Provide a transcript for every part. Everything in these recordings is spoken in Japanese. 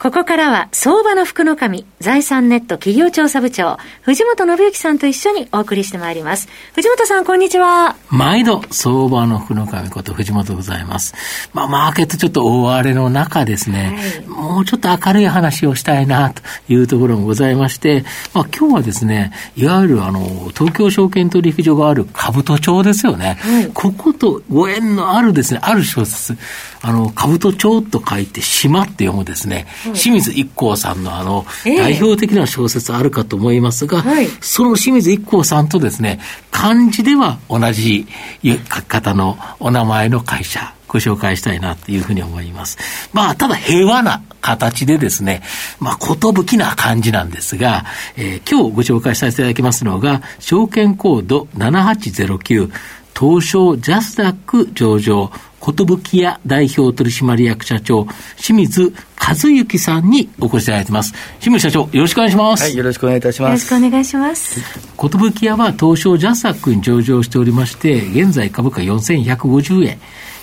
ここからは、相場の福の神、財産ネット企業調査部長、藤本信之さんと一緒にお送りしてまいります。藤本さん、こんにちは。毎度、相場の福の神こと藤本でございます。まあ、マーケットちょっと大荒れの中ですね、はい、もうちょっと明るい話をしたいな、というところもございまして、まあ、今日はですね、いわゆるあの、東京証券取引所がある兜町ですよね。はい、こことご縁のあるですね、ある小説、あの、兜町と書いて島って読むですね、清水一行さんのあの、代表的な小説あるかと思いますが、はい、その清水一行さんとですね、漢字では同じ書き方のお名前の会社、ご紹介したいなというふうに思います。まあ、ただ平和な形でですね、まあ、ことぶきな感じなんですが、えー、今日ご紹介させていただきますのが、証券コード7809、東証ジャスダック上場、寿屋代表取締役社長、清水和幸さんにお越しいただいてます。清水社長、よろしくお願いします。はい、よろしくお願いいたします。よろしくお願いします。寿屋は東証ジャスダックに上場しておりまして、現在株価4150円。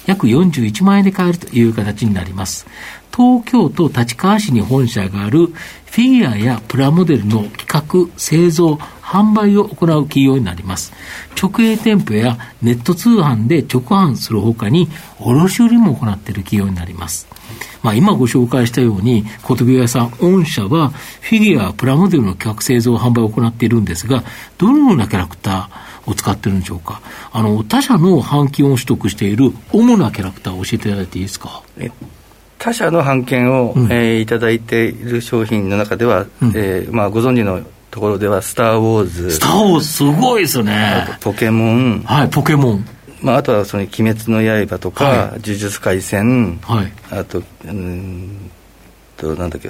約41万円で買えるという形になります。東京都立川市に本社があるフィギュアやプラモデルの企画、製造、販売を行う企業になります。直営店舗やネット通販で直販するほかに、卸売も行っている企業になります。まあ、今ご紹介したように、寿屋さん、御社はフィギュア、プラモデルの企画、製造、販売を行っているんですが、どのようなキャラクター、を使ってるんでしょうか？あの、他社の版金を取得している主なキャラクターを教えていただいていいですか？他社の版権を、うん、えー、いただいている商品の中では、うん、えー、まあ、ご存知のところでは、スター・ウォーズ。スター・ウォーズ、すごいですね。ポケモン。はい、ポケモン。まあ、あとは、その、鬼滅の刃とか、はい、呪術廻戦。はい。あと、うんと、なんだっけ、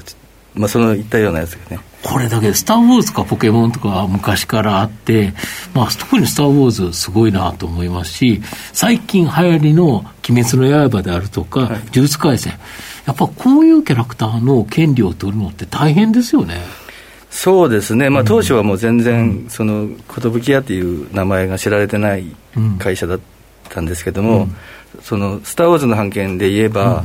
まあ、そのいったようなやつがね。これだけ、スター・ウォーズとかポケモンとか昔からあって、まあ、特にスター・ウォーズすごいなと思いますし、最近流行りの鬼滅の刃であるとか、はい、呪術廻戦、やっぱこういうキャラクターの権利を取るのって大変ですよね。そうですね、まあ、当初はもう全然、その寿屋っていう名前が知られてない会社だったんですけども、うん、そのスター・ウォーズの版権で言えば、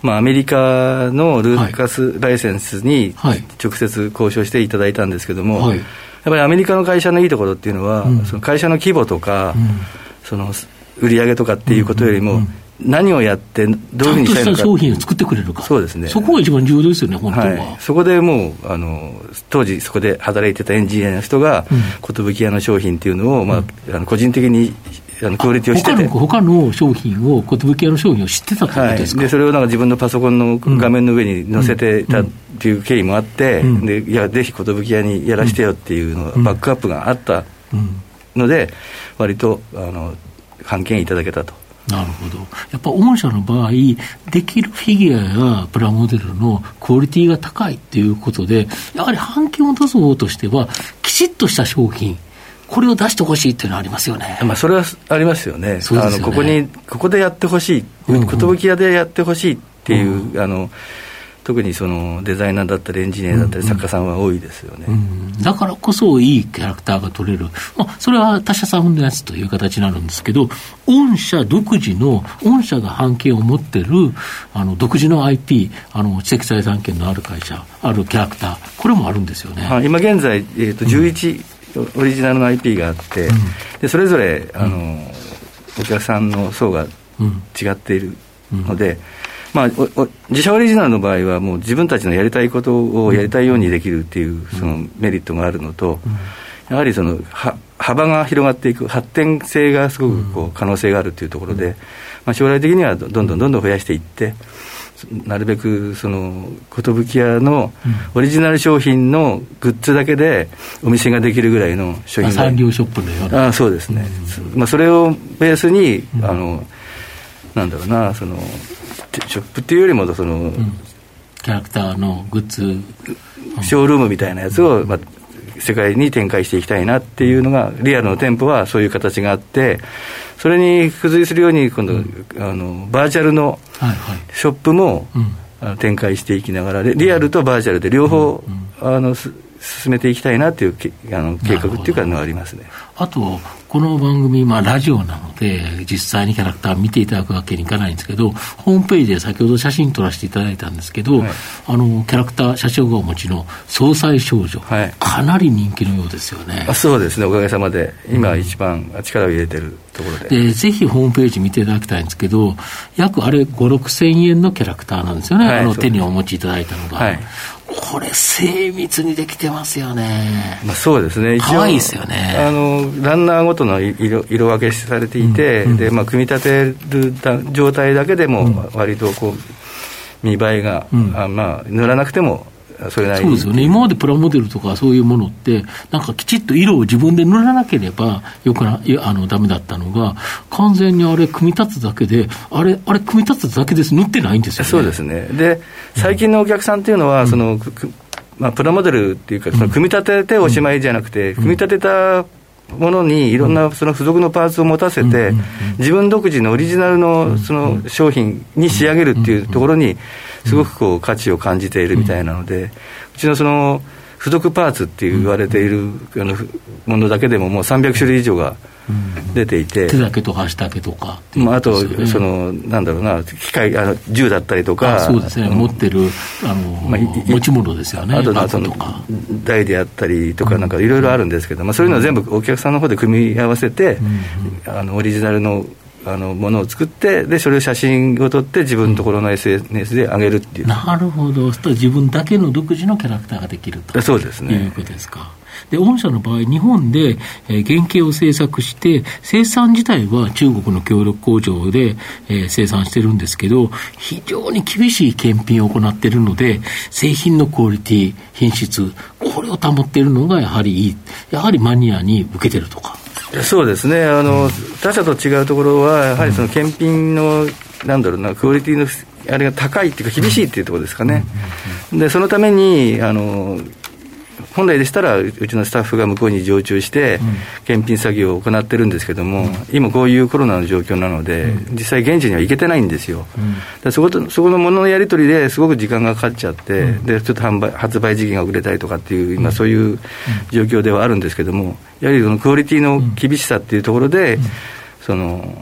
まあ、アメリカのルーカスライセンスに直接交渉していただいたんですけども、はい、やっぱりアメリカの会社のいいところっていうのは、うん、その会社の規模とか、うん、その売り上げとかっていうことよりも、何をやって、どういうふうにしたいのか。商品を作ってくれるか。そうですね。そこが一番重要ですよね、本当は。はい、そこでもう、あの、当時そこで働いてたエンジニアの人が、寿屋の商品っていうのを、まあ、あの個人的にあのクオリティをしてて。他の他の商品を、寿屋の商品を知ってたってことですか、はい、でそれをなんか自分のパソコンの画面の上に載せてたっていう経緯もあって、うん、でいや、ぜひ寿屋にやらせてよっていうのが、バックアップがあったので、割とあの版権いただけたと。なるほど。やっぱ御社の場合、できるフィギュアやプラモデルのクオリティが高いっていうことで、やはり版権を出す方としては、きちっとした商品、これを出してほしいっていうのはありますよね。まあ、それはありますよね。よねあのここに、ここでやってほしい、寿屋でやってほしいっていう、うん、あの、特にそのデザイナーだったりエンジニアだったり作家さんは多いですよね、うん。うん、だからこそいいキャラクターが取れる、まあ、それは他社さんのやつという形になるんですけど御社独自の御社が版権を持ってるあの独自の IP あの知的財産権のある会社あるキャラクターこれもあるんですよね、今現在、えーと、11、オリジナルの IP があって、うん、でそれぞれあの、お客さんの層が違っているので、まあ、自社オリジナルの場合は、もう自分たちのやりたいことをやりたいようにできるっていうそのメリットがあるのと、やはりそのは幅が広がっていく、発展性がすごくこう可能性があるというところで、まあ、将来的にはどんどんどんどん増やしていって、なるべくその寿屋のオリジナル商品のグッズだけでお店ができるぐらいの商品サンリオショップのような。あそうですね、うん、まあ、それをベースに、うん、あのなんだろうなそのショップっていうよりもその、うん、キャラクターのグッズ。ショールームみたいなやつを、まあ、世界に展開していきたいなっていうのが、リアルの店舗はそういう形があって、それに付随するように、今度、あのバーチャルのショップも、展開していきながら、リアルとバーチャルで両方、あの進めていきたいなというあの計画っていうかのがありますね。あと、この番組、まあ、ラジオなので、実際にキャラクター見ていただくわけにいかないんですけど、ホームページで先ほど写真撮らせていただいたんですけど、はい、あの、キャラクター、社長がお持ちの総裁少女、はい、かなり人気のようですよね。あそうですね、おかげさまで、今一番力を入れてるところで。で、ぜひホームページ見ていただきたいんですけど、約あれ5、6千円のキャラクターなんですよね、はい、あの手にお持ちいただいたのが。はいこれ、精密にできてますよね。まあ、そうですね。可愛いですよね。あの、ランナーごとの色色分けされていて、うんうん、で、まあ、組み立てる状態だけでも、割とこう、見栄えが、うん、あまあ、塗らなくてもそれなりそうですよね、今までプラモデルとかそういうものって、なんかきちっと色を自分で塗らなければよくなあのダメだったのが、完全にあれ、組み立つだけで、あれ、あれ、組み立つだけです、塗ってないんですよ、ね、そうですね。で、最近のお客さんっていうのは、うん、そのまあ、プラモデルっていうか、その組み立てておしまいじゃなくて、組み立てたものにいろんなその付属のパーツを持たせて、自分独自のオリジナルのその商品に仕上げるっていうところに、すごくこう価値を感じているみたいなので、うちのその付属パーツって言われているあのものだけでももう300種類以上が出ていて、手だけと箸だけとか、まあ、あと、そのなんだろうな、機械あの銃だったりとか、そうですね、持ってるあの、まあ、持ち物ですよね、あと台であったりとか、なんかいろいろあるんですけど、まあ、そういうのは全部お客さんの方で組み合わせて、あのオリジナルのあのものを作ってで、それを写真を撮って、自分のところの SNS で上げるっていう。なるほど、そ自分だけの独自のキャラクターができるとそうですねいうことですか。で、御社の場合、日本で、えー、原型を製作して、生産自体は中国の協力工場で、えー、生産してるんですけど、非常に厳しい検品を行っているので、製品のクオリティ、品質、これを保っているのがやはりいい。やはりマニアに受けてるとか。そうですね。あの、他社と違うところは、やはりその検品の、なんだろうな、クオリティのあれが高いっていうか、厳しいっていうところですかね。でそのためにあの本来でしたら、うちのスタッフが向こうに常駐して、検品作業を行ってるんですけども、今、こういうコロナの状況なので、実際、現地には行けてないんですよ。そことそこのもののやり取りですごく時間がかかっちゃって、でちょっと販売発売時期が遅れたりとかっていう、今、そういう状況ではあるんですけども、やはりそのクオリティの厳しさっていうところで、その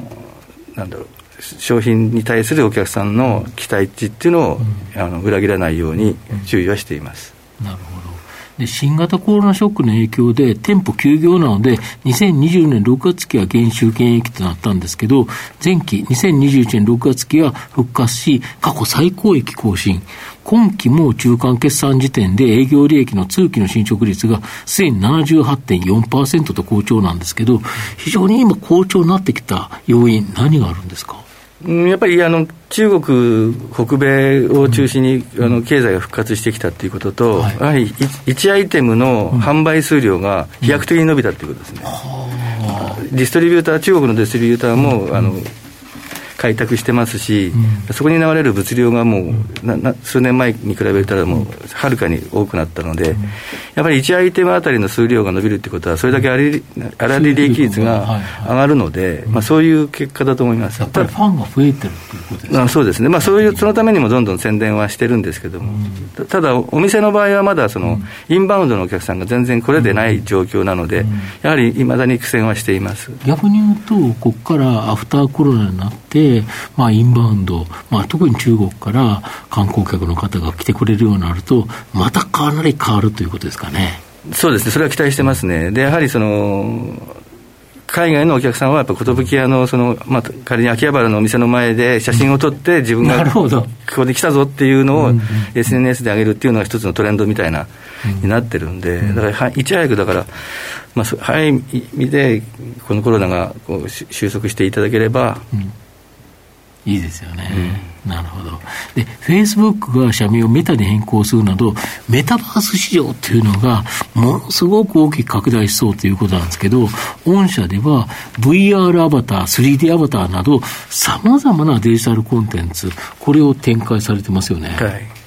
なんだろう。商品に対するお客さんの期待値っていうのを、あの裏切らないように注意はしています。なるほどで新型コロナショックの影響で店舗休業なので、2020年6月期は減収減益となったんですけど、前期2021年6月期は復活し、過去最高益更新。今期も中間決算時点で営業利益の通期の進捗率がすでに78.4%と好調なんですけど、非常に今好調になってきた要因、何があるんですか？やっぱりあの中国、北米を中心に、あの経済が復活してきたということと、やはり1アイテムの販売数量が飛躍的に伸びたということですね。ディストリビューター、中国のディストリビューターも、あの開拓してますし、うん、そこに流れる物量がもう数年前に比べたらもうはるかに多くなったので、うん、やっぱり1アイテムあたりの数量が伸びるってことはそれだけ粗利利益率が上がるので、まあ、そういう結果だと思います。やっぱりファンが増えてるっていうことですか、そうですね、まあ、そういうそのためにもどんどん宣伝はしてるんですけども、うん、ただお店の場合はまだその、インバウンドのお客さんが全然これでない状況なので、やはりいまだに苦戦はしています。逆に言うとここからアフターコロナになってまあ、インバウンド、まあ、特に中国から観光客の方が来てくれるようになると、またかなり変わるということですかね。そうですね、それは期待してますね。で、やはりその、海外のお客さんはやっぱ寿屋のその、まあ、仮に秋葉原のお店の前で写真を撮って自分がここで来たぞっていうのを SNS で上げるっていうのが一つのトレンドみたいな、になってるんで、だからいち早くだから、まあ、早い意味でこのコロナがこう収束していただければ、いいですよね。うん、なるほど。で、フェイスブックが社名をメタに変更するなど、メタバース市場っていうのが、ものすごく大きく拡大しそうということなんですけど、御社では VR アバター、3D アバターなど、さまざまなデジタルコンテンツ、これを展開されてますよね。はい。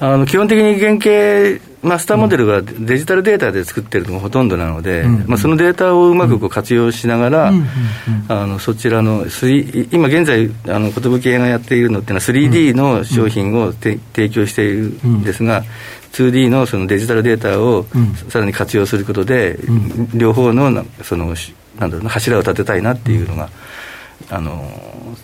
あの基本的に原型マスターモデルがデジタルデータで作ってるのがほとんどなので、うん、まあ、そのデータをうまくこう活用しながら、あのそちらの今現在あの寿屋がやっているのっていうのは 3D の商品を、提供しているんですが、2D のそのデジタルデータをさらに活用することで、両方のそのなんだろうな柱を立てたいなっていうのが、あの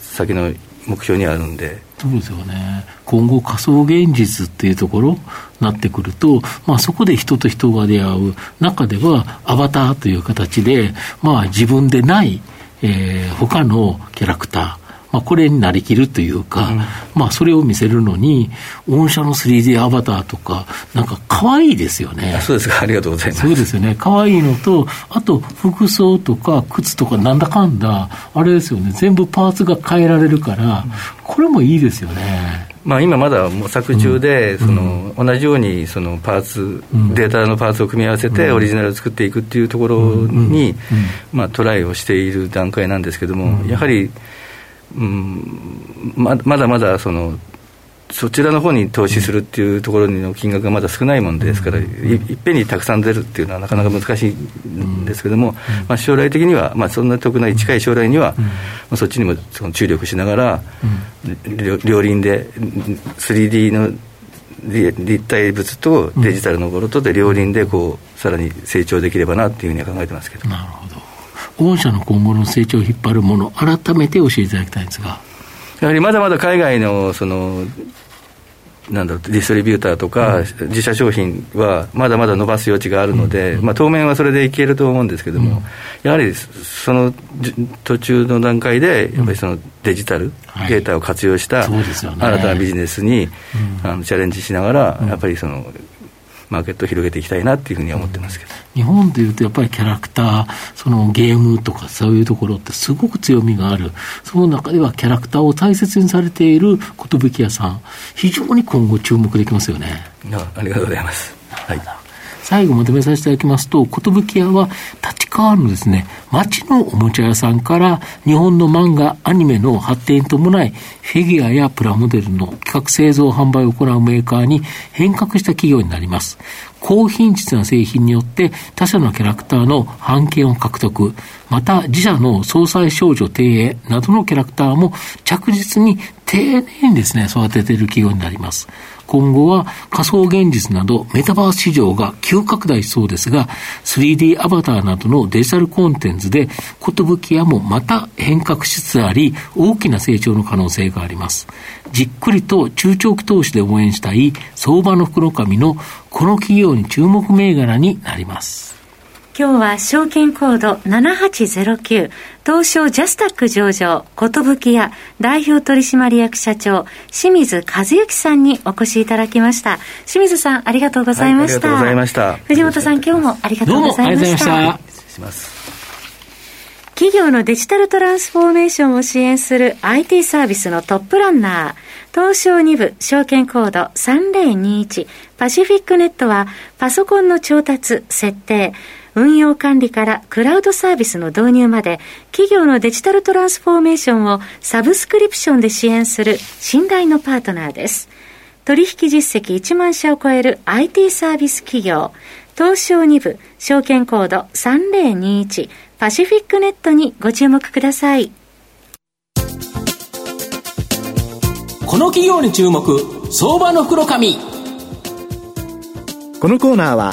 先の目標にあるんで。そうですよね。今後仮想現実っていうところになってくると、まあそこで人と人が出会う中ではアバターという形で、まあ自分でない、えー、他のキャラクター、まあ、これになりきるというか、うん、まあ、それを見せるのに、御社の 3D アバターとか、なんか可愛いですよね。そうですか、ありがとうございます。そうですよね。可愛いのと、あと、服装とか靴とか、なんだかんだ、あれですよね、全部パーツが変えられるから、これもいいですよね。まあ、今まだ模索中で、その同じようにそのパーツ、データのパーツを組み合わせてオリジナルを作っていくっていうところに、まあ、トライをしている段階なんですけども、やはり、うんままだまだそのそちらの方に投資するっていうところの金額がまだ少ないもんですから、いいっぺんにたくさん出るっていうのはなかなか難しいんですけども、まあ、将来的には、まあ、そんな遠くない近い将来には、まあ、そっちにもその注力しながら、両輪で 3D の立体物とデジタルのものとで両輪でこうさらに成長できればなっていうふうには考えてますけど。なるほど御社の今後の成長を引っ張るもの、改めて教えていただきたいんですが。やはりまだまだ海外のそのなんだろうディストリビューターとか、自社商品はまだまだ伸ばす余地があるので、まあ、当面はそれでいけると思うんですけども、やはりその途中の段階で、やっぱりそのデジタル、データを活用した新たなビジネスに、あのチャレンジしながら、やっぱりそのマーケットを広げていきたいなっていうふうには思ってますけど、日本でいうとやっぱりキャラクターそのゲームとかそういうところってすごく強みがある。その中ではキャラクターを大切にされている寿屋さん。非常に今後注目できますよね。ありがとうございます。はい最後まとめさせていただきますと、寿屋は立川のですね、町のおもちゃ屋さんから日本の漫画、アニメの発展に伴い、フィギュアやプラモデルの企画製造販売を行うメーカーに変革した企業になります。高品質な製品によって他社のキャラクターの版権を獲得、また自社の総裁少女庭園などのキャラクターも着実に丁寧にですね、育てている企業になります。今後は仮想現実などメタバース市場が急拡大しそうですが、3D アバターなどのデジタルコンテンツで、寿屋もまた変革しつつあり、大きな成長の可能性があります。じっくりと中長期投資で応援したい相場の袋紙のこの企業に注目銘柄になります。今日は証券コード7809東証ジャスタック上場寿屋代表取締役社長清水和幸さんにお越しいただきました。清水さんありがとうございました、はい、ありがとうございました。藤本さん今日もありがとうございました。失礼します。企業のデジタルトランスフォーメーションを支援する IT サービスのトップランナー東証2部証券コード3021パシフィックネットはパソコンの調達設定運用管理からクラウドサービスの導入まで、企業のデジタルトランスフォーメーションをサブスクリプションで支援する信頼のパートナーです。取引実績1万社を超える IT サービス企業、東証2部、証券コード3021パシフィックネットにご注目ください。この企業に注目、相場の袋紙。このコーナーは、